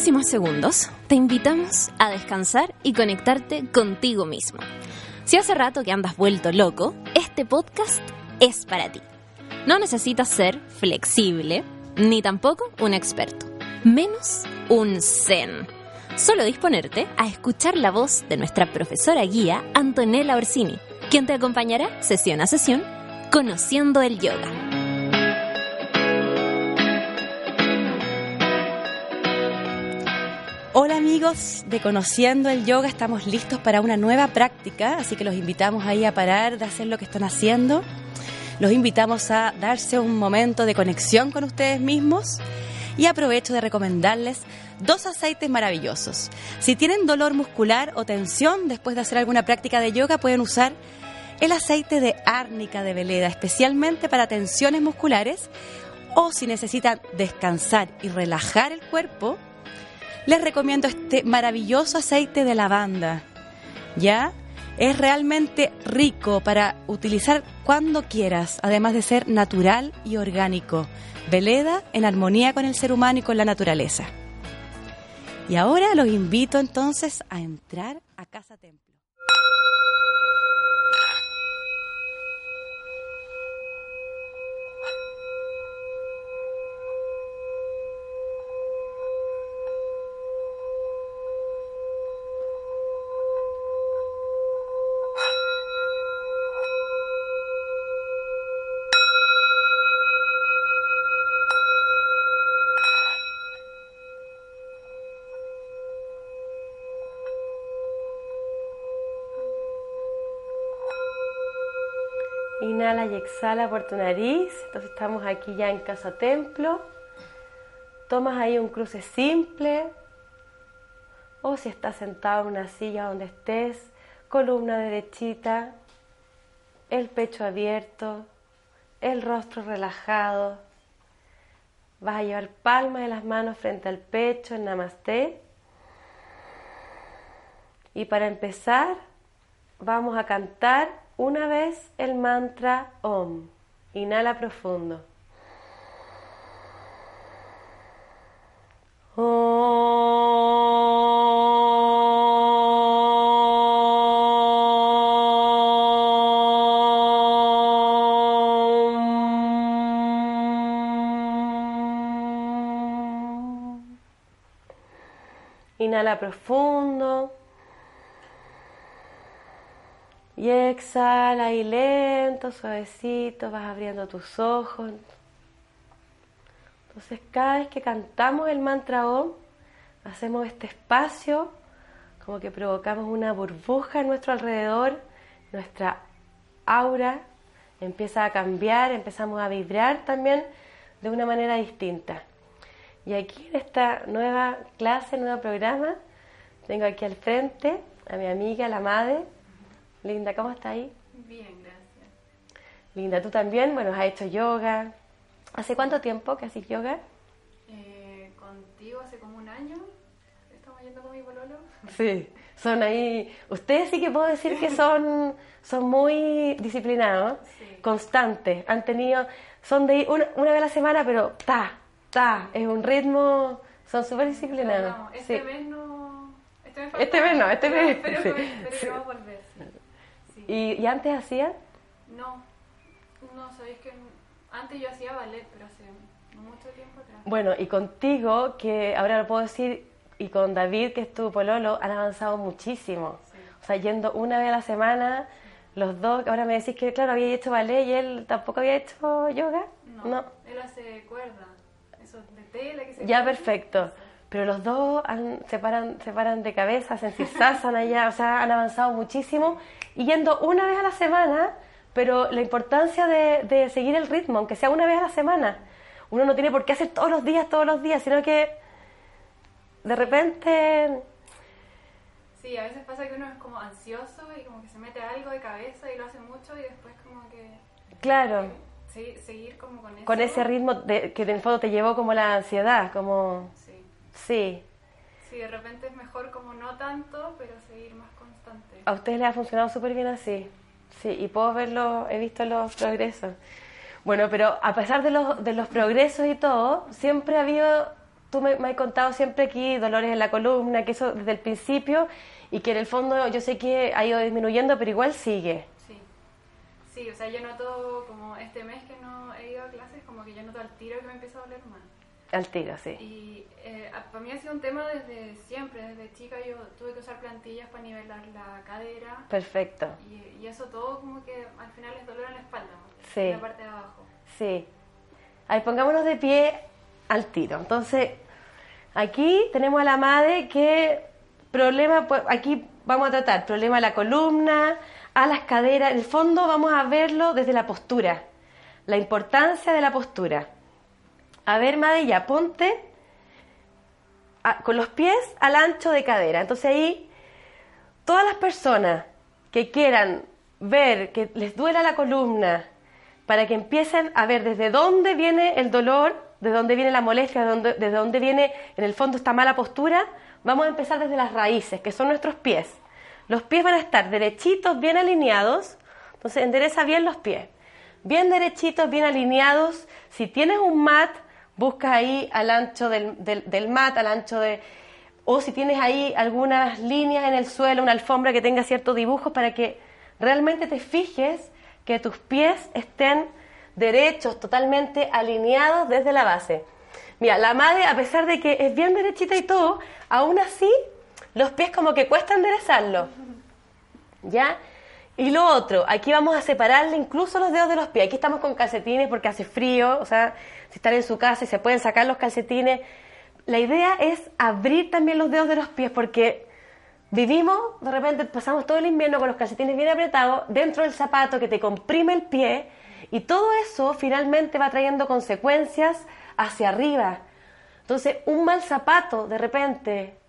próximos segundos te invitamos a descansar y conectarte contigo mismo. Si hace rato que andas vuelto loco, este podcast es para ti. No necesitas ser flexible, ni tampoco un experto, menos un zen. Solo disponerte a escuchar la voz de nuestra profesora guía Antonella Orsini, quien te acompañará sesión a sesión conociendo el yoga. Amigos de Conociendo el Yoga, estamos listos para una nueva práctica, así que los invitamos ahí a parar de hacer lo que están haciendo. Los invitamos a darse un momento de conexión con ustedes mismos y aprovecho de recomendarles dos aceites maravillosos. Si tienen dolor muscular o tensión después de hacer alguna práctica de yoga, pueden usar el aceite de árnica de veleda, especialmente para tensiones musculares o si necesitan descansar y relajar el cuerpo les recomiendo este maravilloso aceite de lavanda. ¿Ya? Es realmente rico para utilizar cuando quieras, además de ser natural y orgánico. Veleda en armonía con el ser humano y con la naturaleza. Y ahora los invito entonces a entrar a Casa Templo. Inhala y exhala por tu nariz. Entonces estamos aquí ya en casa templo. Tomas ahí un cruce simple. O si estás sentado en una silla donde estés, columna derechita, el pecho abierto, el rostro relajado. Vas a llevar palmas de las manos frente al pecho en Namaste. Y para empezar, vamos a cantar una vez el mantra OM. Inhala profundo. Inhala profundo. Y exhala y lento, suavecito, vas abriendo tus ojos. Entonces cada vez que cantamos el mantra OM, hacemos este espacio, como que provocamos una burbuja en nuestro alrededor, nuestra aura empieza a cambiar, empezamos a vibrar también de una manera distinta. Y aquí en esta nueva clase, nuevo programa, tengo aquí al frente a mi amiga, la madre, Linda, ¿cómo está ahí? Bien, gracias. Linda, tú también, bueno, has hecho yoga. ¿Hace cuánto tiempo que haces yoga? Eh, contigo hace como un año. Estamos yendo con mi pololo. Sí, son ahí. Ustedes sí que puedo decir que son, son muy disciplinados, constantes. Han tenido, son de una, una, vez a la semana, pero ta, ta, es un ritmo, son súper disciplinados. No, este mes no. Este mes, este mes no, este mes. Pero, pero, pero, pero va a volver. ¿Y, ¿Y, antes hacían? No, no, sabéis que antes yo hacía ballet, pero hace mucho tiempo atrás. Bueno, y contigo, que ahora lo puedo decir, y con David, que es tu pololo, han avanzado muchísimo. Sí. O sea, yendo una vez a la semana, los dos, ahora me decís que, claro, había hecho ballet y él tampoco había hecho yoga. No, no. él hace cuerda, eso de tela que se Ya, perfecto. Pero los dos han, se, paran, se paran de cabeza, hacen sirsasana allá, o sea, han avanzado muchísimo y yendo una vez a la semana, pero la importancia de, de, seguir el ritmo, aunque sea una vez a la semana. Uno no tiene por qué hacer todos los días, todos los días, sino que de repente... Sí, a veces pasa que uno es como ansioso y como que se mete algo de cabeza y lo hace mucho y después como que... Claro. Sí, seguir como con eso. Con ese ritmo de, que en el fondo te llevó como la ansiedad, como... Sí. Sí. De repente es mejor como no tanto, pero seguir más constante. A ustedes les ha funcionado súper bien así. Sí, y puedo verlo, he visto los progresos. Bueno, pero a pesar de los, de los progresos y todo, siempre ha habido tú me, me has contado siempre aquí dolores en la columna, que eso desde el principio y que en el fondo yo sé que ha ido disminuyendo, pero igual sigue. Sí. Sí, o sea, yo noto como este mes que no he ido a clases, como que yo noto al tiro que me empieza a doler más. Al tiro, sí. Y eh, para mí ha sido un tema desde siempre, desde chica yo tuve que usar plantillas para nivelar la cadera Perfecto. y, y eso todo como que al final es dolor en la espalda, ¿no? Sí. en la parte de abajo. Sí. Ahí pongámonos de pie al tiro. Entonces, aquí tenemos a la madre que problema, pues, aquí vamos a tratar problema de la columna, a las caderas. En el fondo vamos a verlo desde la postura, la importancia de la postura. A ver, madre, ya ponte con los pies al ancho de cadera. Entonces ahí todas las personas que quieran ver que les duela la columna, para que empiecen a ver desde dónde viene el dolor, de dónde viene la molestia, de desde dónde viene en el fondo esta mala postura, vamos a empezar desde las raíces, que son nuestros pies. Los pies van a estar derechitos, bien alineados, entonces endereza bien los pies. Bien derechitos, bien alineados. Si tienes un mat, busca ahí al ancho del, del- del mat, al ancho de... O si tienes ahí algunas líneas en el suelo, una alfombra que tenga ciertos dibujos para que realmente te fijes que tus pies estén derechos, totalmente alineados desde la base. Mira, la madre, a pesar de que es bien derechita y todo, aún así los pies como que cuesta enderezarlo. ¿Ya? Y lo otro, aquí vamos a separarle incluso los dedos de los pies. Aquí estamos con calcetines porque hace frío, o sea, si están en su casa y se pueden sacar los calcetines. La idea es abrir también los dedos de los pies porque vivimos, de repente pasamos todo el invierno con los calcetines bien apretados dentro del zapato que te comprime el pie y todo eso finalmente va trayendo consecuencias hacia arriba. Entonces, un mal zapato de repente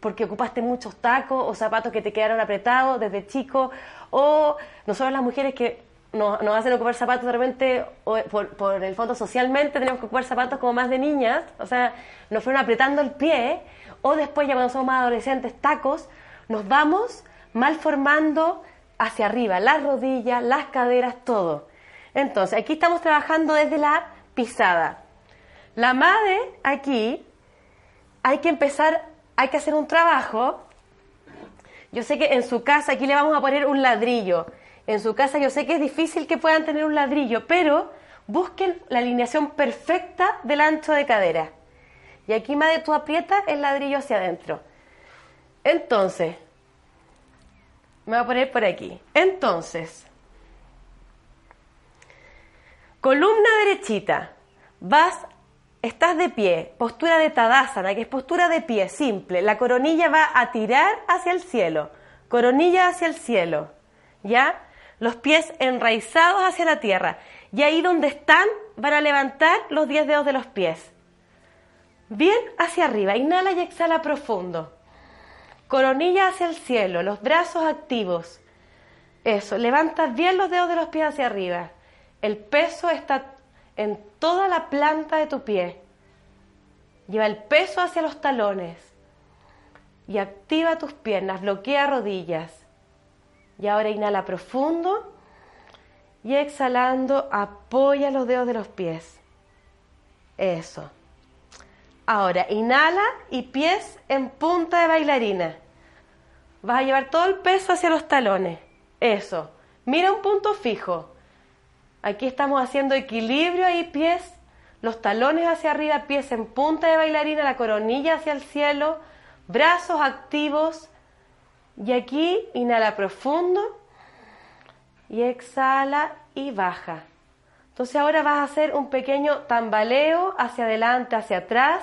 porque ocupaste muchos tacos o zapatos que te quedaron apretados desde chico, o nosotros las mujeres que nos, nos hacen ocupar zapatos de repente, o por, por el fondo socialmente tenemos que ocupar zapatos como más de niñas, o sea, nos fueron apretando el pie, o después ya cuando somos más adolescentes, tacos, nos vamos mal formando hacia arriba, las rodillas, las caderas, todo. Entonces, aquí estamos trabajando desde la pisada. La madre aquí hay que empezar, hay que hacer un trabajo. Yo sé que en su casa, aquí le vamos a poner un ladrillo. En su casa yo sé que es difícil que puedan tener un ladrillo, pero busquen la alineación perfecta del ancho de cadera. Y aquí, madre, tú aprietas el ladrillo hacia adentro. Entonces, me voy a poner por aquí. Entonces, columna derechita, vas, estás de pie, postura de Tadasana, que es postura de pie, simple. La coronilla va a tirar hacia el cielo, coronilla hacia el cielo, ¿ya? Los pies enraizados hacia la tierra. Y ahí donde están van a levantar los 10 dedos de los pies. Bien hacia arriba, inhala y exhala profundo. Coronilla hacia el cielo, los brazos activos. Eso, levantas bien los dedos de los pies hacia arriba. El peso está en toda la planta de tu pie. Lleva el peso hacia los talones. Y activa tus piernas, bloquea rodillas. Y ahora inhala profundo. Y exhalando, apoya los dedos de los pies. Eso. Ahora, inhala y pies en punta de bailarina. Vas a llevar todo el peso hacia los talones. Eso. Mira un punto fijo. Aquí estamos haciendo equilibrio ahí, pies, los talones hacia arriba, pies en punta de bailarina, la coronilla hacia el cielo, brazos activos. Y aquí inhala profundo y exhala y baja. Entonces ahora vas a hacer un pequeño tambaleo hacia adelante, hacia atrás,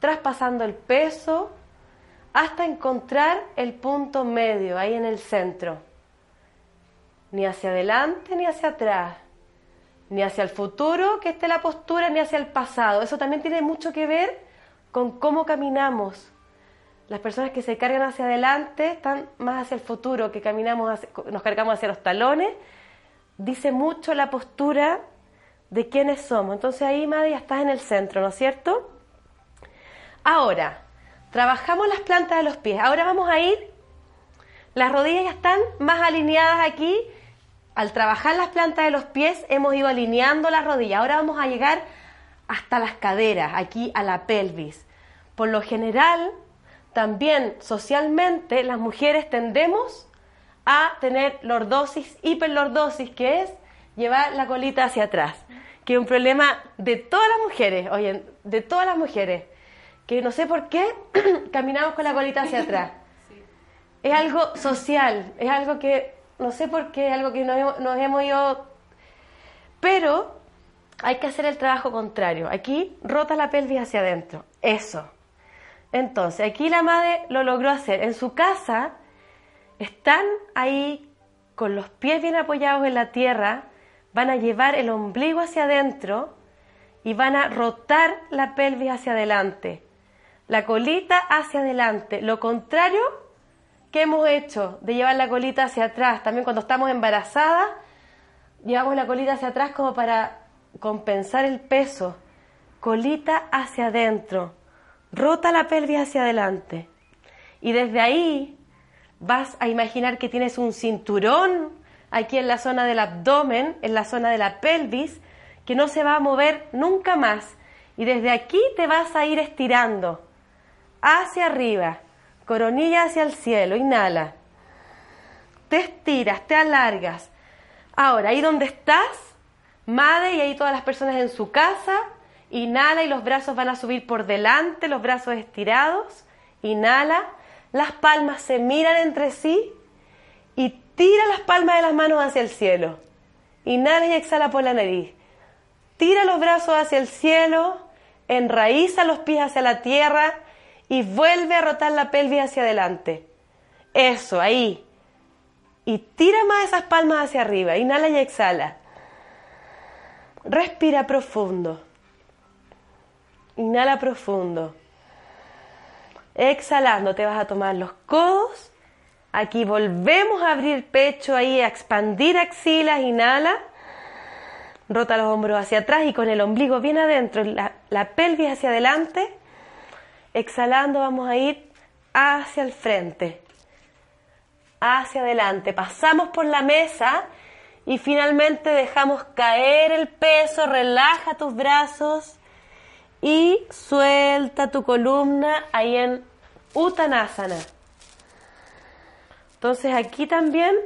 traspasando el peso hasta encontrar el punto medio ahí en el centro. Ni hacia adelante ni hacia atrás, ni hacia el futuro que esté la postura, ni hacia el pasado. Eso también tiene mucho que ver con cómo caminamos. Las personas que se cargan hacia adelante están más hacia el futuro, que caminamos hacia- nos cargamos hacia los talones. Dice mucho la postura de quiénes somos. Entonces ahí, Madre, ya estás en el centro, ¿no es cierto? Ahora, trabajamos las plantas de los pies. Ahora vamos a ir, las rodillas ya están más alineadas aquí. Al trabajar las plantas de los pies hemos ido alineando las rodillas. Ahora vamos a llegar hasta las caderas, aquí a la pelvis. por lo general, también socialmente, las mujeres tendemos a tener lordosis, hiperlordosis, que es llevar la colita hacia atrás, que es un problema de todas las mujeres, oye, de todas las mujeres, que no sé por qué caminamos con la colita hacia atrás. Es algo social, es algo que, no sé por qué, algo que nos, nos hemos ido... Pero hay que hacer el trabajo contrario. Aquí rota la pelvis hacia adentro. Eso. Entonces, aquí la madre lo logró hacer. En su casa están ahí con los pies bien apoyados en la tierra, van a llevar el ombligo hacia adentro y van a rotar la pelvis hacia adelante, la colita hacia adelante. Lo contrario que hemos hecho de llevar la colita hacia atrás, también cuando estamos embarazadas, llevamos la colita hacia atrás como para compensar el peso. Colita hacia adentro, rota la pelvis hacia adelante. Y desde ahí vas a imaginar que tienes un cinturón aquí en la zona del abdomen, en la zona de la pelvis, que no se va a mover nunca más. Y desde aquí te vas a ir estirando hacia arriba, coronilla hacia el cielo, inhala. Te estiras, te alargas. Ahora, ahí donde estás, madre y ahí todas las personas en su casa, inhala y los brazos van a subir por delante, los brazos estirados. Inhala, las palmas se miran entre sí y tira las palmas de las manos hacia el cielo. Inhala y exhala por la nariz. Tira los brazos hacia el cielo, enraiza los pies hacia la tierra y vuelve a rotar la pelvis hacia adelante. Eso, ahí. Y tira más esas palmas hacia arriba. Inhala y exhala. Respira profundo. Inhala profundo. Exhalando, te vas a tomar los codos. Aquí volvemos a abrir pecho ahí, a expandir axilas. Inhala. Rota los hombros hacia atrás y con el ombligo bien adentro, la, la pelvis hacia adelante. Exhalando, vamos a ir hacia el frente, hacia adelante. Pasamos por la mesa y finalmente dejamos caer el peso. Relaja tus brazos y suelta tu columna ahí en Uttanasana. Entonces aquí también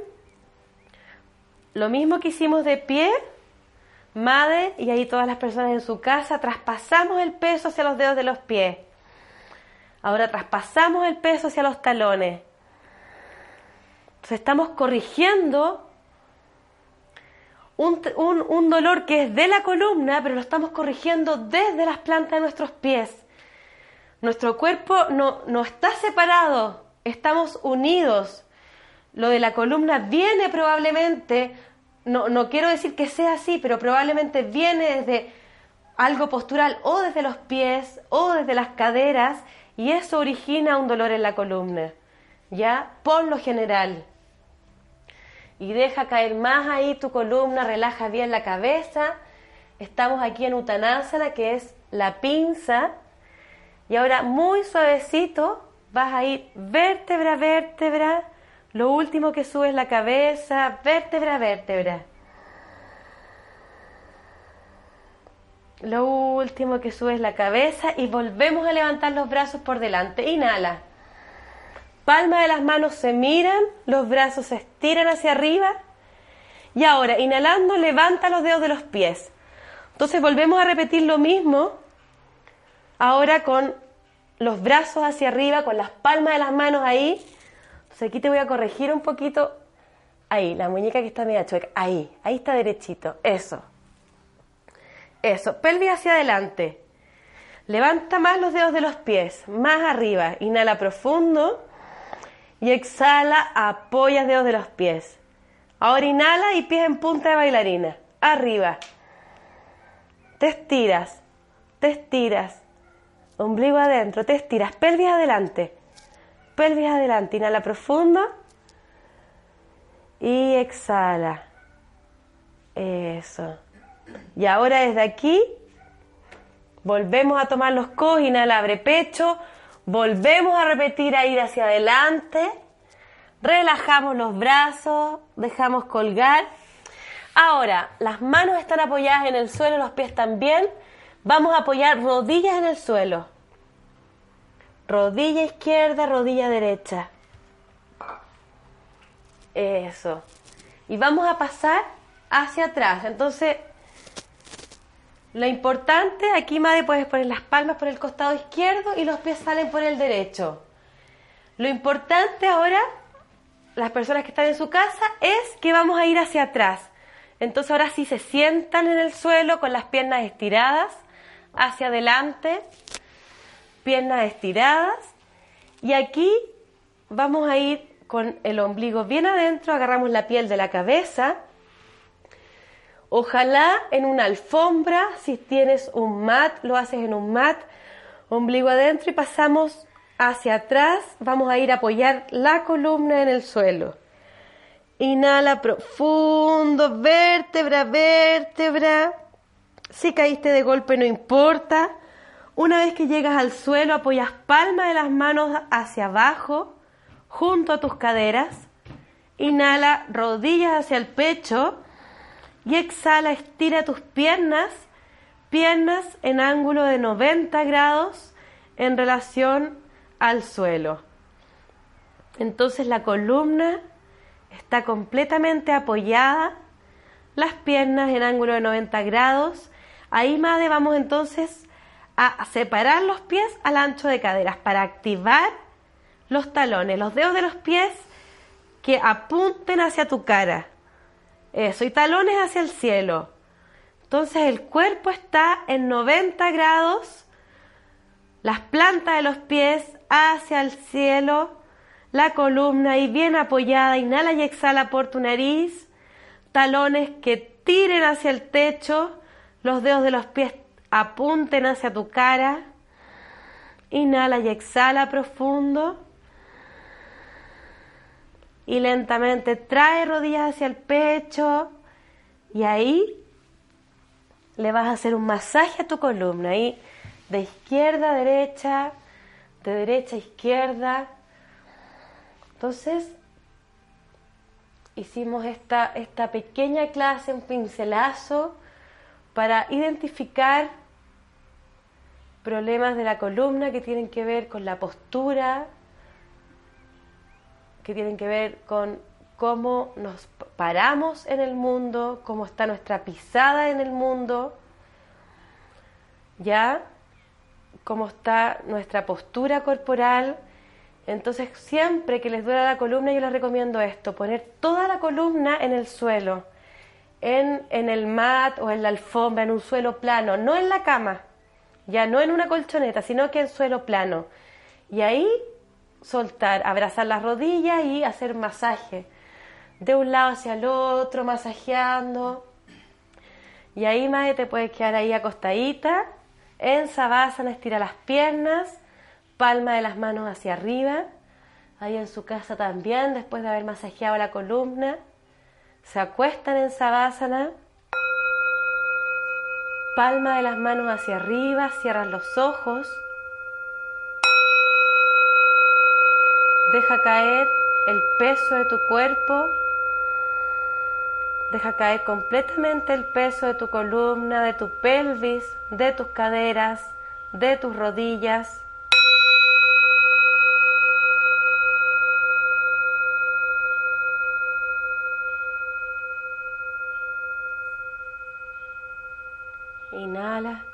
lo mismo que hicimos de pie, madre, y ahí todas las personas en su casa, traspasamos el peso hacia los dedos de los pies. Ahora traspasamos el peso hacia los talones. Entonces estamos corrigiendo un, dolor que es de la columna, pero lo estamos corrigiendo desde las plantas de nuestros pies. Nuestro cuerpo no, no está separado, estamos unidos. Lo de la columna viene probablemente, no, no quiero decir que sea así, pero probablemente viene desde algo postural o desde los pies o desde las caderas y eso origina un dolor en la columna, ¿ya? Por lo general y deja caer más ahí tu columna, relaja bien la cabeza. Estamos aquí en Uttanasana, que es la pinza. Y ahora muy suavecito vas a ir vértebra, vértebra. Lo último que sube es la cabeza, vértebra, vértebra. Lo último que sube es la cabeza y volvemos a levantar los brazos por delante. Inhala. Palmas de las manos se miran, los brazos se estiran hacia arriba. Y ahora, inhalando, levanta los dedos de los pies. Entonces volvemos a repetir lo mismo, ahora con los brazos hacia arriba, con las palmas de las manos ahí. Entonces aquí te voy a corregir un poquito. Ahí, la muñeca que está media chueca. Ahí, ahí está derechito. Eso. Eso. Pelvis hacia adelante. Levanta más los dedos de los pies, más arriba. Inhala profundo y exhala, apoya dedos de los pies. Ahora inhala y pies en punta de bailarina. Arriba. Te estiras, te estiras. Ombligo adentro, te estiras. Pelvis adelante. Pelvis adelante. Inhala profundo. Y exhala. Eso. Y ahora desde aquí volvemos a tomar los codos. Inhala, abre pecho. Volvemos a repetir a ir hacia adelante. Relajamos los brazos, dejamos colgar. Ahora, las manos están apoyadas en el suelo, los pies también. Vamos a apoyar rodillas en el suelo. rodilla izquierda, rodilla derecha. Eso. Y vamos a pasar hacia atrás. Entonces, lo importante, aquí Madre puedes poner las palmas por el costado izquierdo y los pies salen por el derecho. Lo importante ahora, las personas que están en su casa, es que vamos a ir hacia atrás. Entonces ahora sí se sientan en el suelo con las piernas estiradas hacia adelante, piernas estiradas. Y aquí vamos a ir con el ombligo bien adentro, agarramos la piel de la cabeza. Ojalá en una alfombra, si tienes un mat, lo haces en un mat, ombligo adentro y pasamos hacia atrás. Vamos a ir a apoyar la columna en el suelo. Inhala profundo, vértebra, vértebra. Si caíste de golpe no importa. Una vez que llegas al suelo, apoyas palma de las manos hacia abajo junto a tus caderas. Inhala, rodillas hacia el pecho. Y exhala, estira tus piernas, piernas en ángulo de 90 grados en relación al suelo. Entonces la columna está completamente apoyada, las piernas en ángulo de 90 grados. Ahí, Madre, vamos entonces a separar los pies al ancho de caderas para activar los talones, los dedos de los pies que apunten hacia tu cara. Eso, y talones hacia el cielo. Entonces el cuerpo está en 90 grados, las plantas de los pies hacia el cielo, la columna y bien apoyada, inhala y exhala por tu nariz, talones que tiren hacia el techo, los dedos de los pies apunten hacia tu cara, inhala y exhala profundo y lentamente trae rodillas hacia el pecho y ahí le vas a hacer un masaje a tu columna, ahí de izquierda a derecha, de derecha a izquierda. Entonces, hicimos esta, esta pequeña clase, un pincelazo, para identificar problemas de la columna que tienen que ver con la postura, que tienen que ver con cómo nos paramos en el mundo, cómo está nuestra pisada en el mundo, ya, cómo está nuestra postura corporal. Entonces, siempre que les duela la columna, yo les recomiendo esto, poner toda la columna en el suelo, en, en el mat o en la alfombra, en un suelo plano, no en la cama, ya no en una colchoneta, sino que en suelo plano. Y ahí soltar, abrazar las rodillas y hacer masaje. De un lado hacia el otro, masajeando. Y ahí, más te puedes quedar ahí acostadita. En Savasana, estira las piernas, palma de las manos hacia arriba. Ahí en su casa también, después de haber masajeado la columna. Se acuestan en Savasana. Palma de las manos hacia arriba, cierran los ojos. Deja caer el peso de tu cuerpo. Deja caer completamente el peso de tu columna, de tu pelvis, de tus caderas, de tus rodillas. Inhala.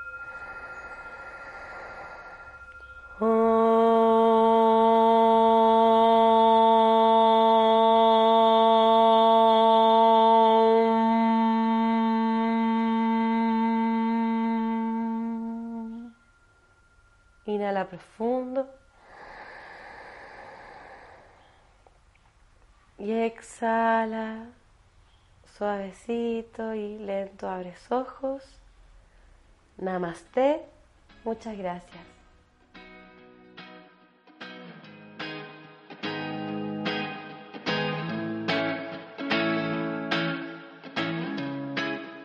Suavecito y lento abres ojos. Namaste. Muchas gracias.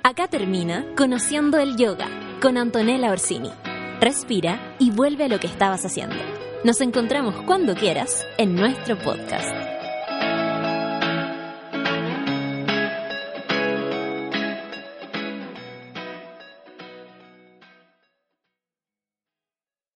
Acá termina Conociendo el Yoga con Antonella Orsini. Respira y vuelve a lo que estabas haciendo. Nos encontramos cuando quieras en nuestro podcast.